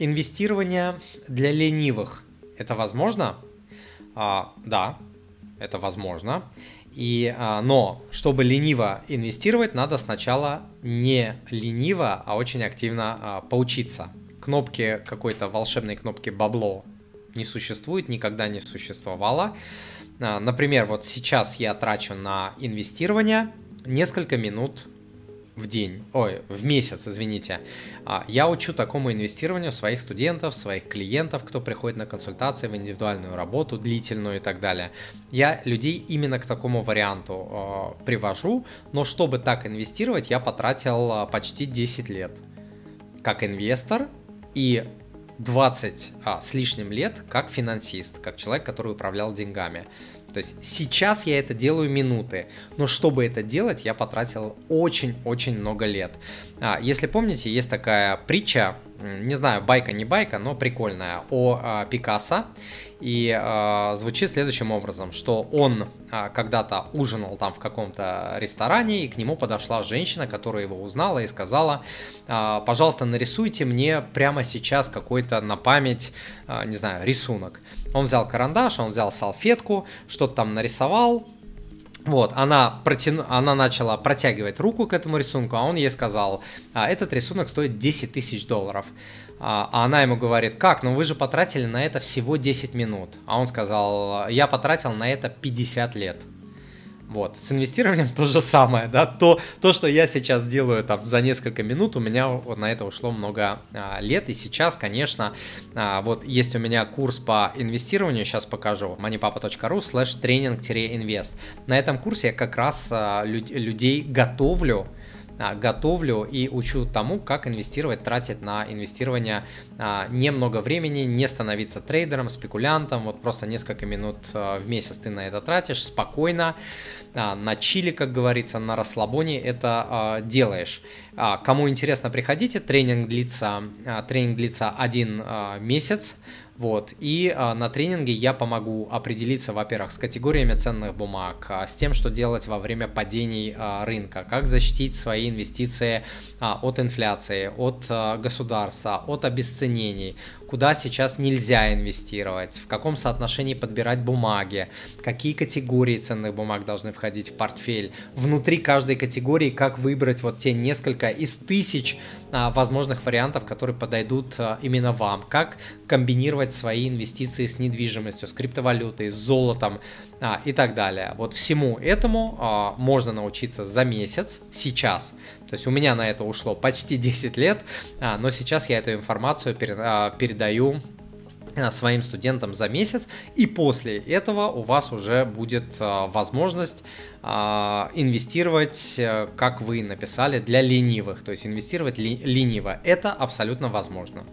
инвестирование для ленивых – это возможно? А, да, это возможно. И, а, но чтобы лениво инвестировать, надо сначала не лениво, а очень активно а, поучиться. Кнопки какой-то волшебной кнопки бабло не существует, никогда не существовало. А, например, вот сейчас я трачу на инвестирование несколько минут в день, ой, в месяц, извините. А, я учу такому инвестированию своих студентов, своих клиентов, кто приходит на консультации в индивидуальную работу, длительную и так далее. Я людей именно к такому варианту э, привожу, но чтобы так инвестировать, я потратил почти 10 лет как инвестор и 20 а, с лишним лет как финансист, как человек, который управлял деньгами. То есть сейчас я это делаю минуты, но чтобы это делать, я потратил очень-очень много лет. А, если помните, есть такая притча, не знаю, байка не байка, но прикольная, о а, Пикассо. И э, звучит следующим образом, что он э, когда-то ужинал там в каком-то ресторане, и к нему подошла женщина, которая его узнала и сказала, э, пожалуйста, нарисуйте мне прямо сейчас какой-то на память, э, не знаю, рисунок. Он взял карандаш, он взял салфетку, что-то там нарисовал, вот, она, протяну, она начала протягивать руку к этому рисунку, а он ей сказал, а, этот рисунок стоит 10 тысяч долларов. А, а она ему говорит, как, ну вы же потратили на это всего 10 минут. А он сказал, я потратил на это 50 лет. Вот, с инвестированием то же самое, да, то, то, что я сейчас делаю там за несколько минут, у меня вот на это ушло много а, лет, и сейчас, конечно, а, вот есть у меня курс по инвестированию, сейчас покажу, moneypapa.ru slash тренинг-инвест. На этом курсе я как раз а, люд, людей готовлю готовлю и учу тому, как инвестировать, тратить на инвестирование а, немного времени, не становиться трейдером, спекулянтом, вот просто несколько минут а, в месяц ты на это тратишь, спокойно, на чили, как говорится, на расслабоне это делаешь. Кому интересно, приходите, тренинг длится, тренинг длится один месяц, вот. И а, на тренинге я помогу определиться, во-первых, с категориями ценных бумаг, а, с тем, что делать во время падений а, рынка, как защитить свои инвестиции а, от инфляции, от а, государства, от обесценений, куда сейчас нельзя инвестировать, в каком соотношении подбирать бумаги, какие категории ценных бумаг должны входить в портфель, внутри каждой категории как выбрать вот те несколько из тысяч а, возможных вариантов, которые подойдут а, именно вам, как комбинировать свои инвестиции с недвижимостью, с криптовалютой, с золотом а, и так далее. Вот всему этому а, можно научиться за месяц, сейчас. То есть у меня на это ушло почти 10 лет, а, но сейчас я эту информацию перед, а, передаю а, своим студентам за месяц, и после этого у вас уже будет а, возможность а, инвестировать, э, как вы написали, для ленивых, то есть инвестировать ли, лениво. Это абсолютно возможно.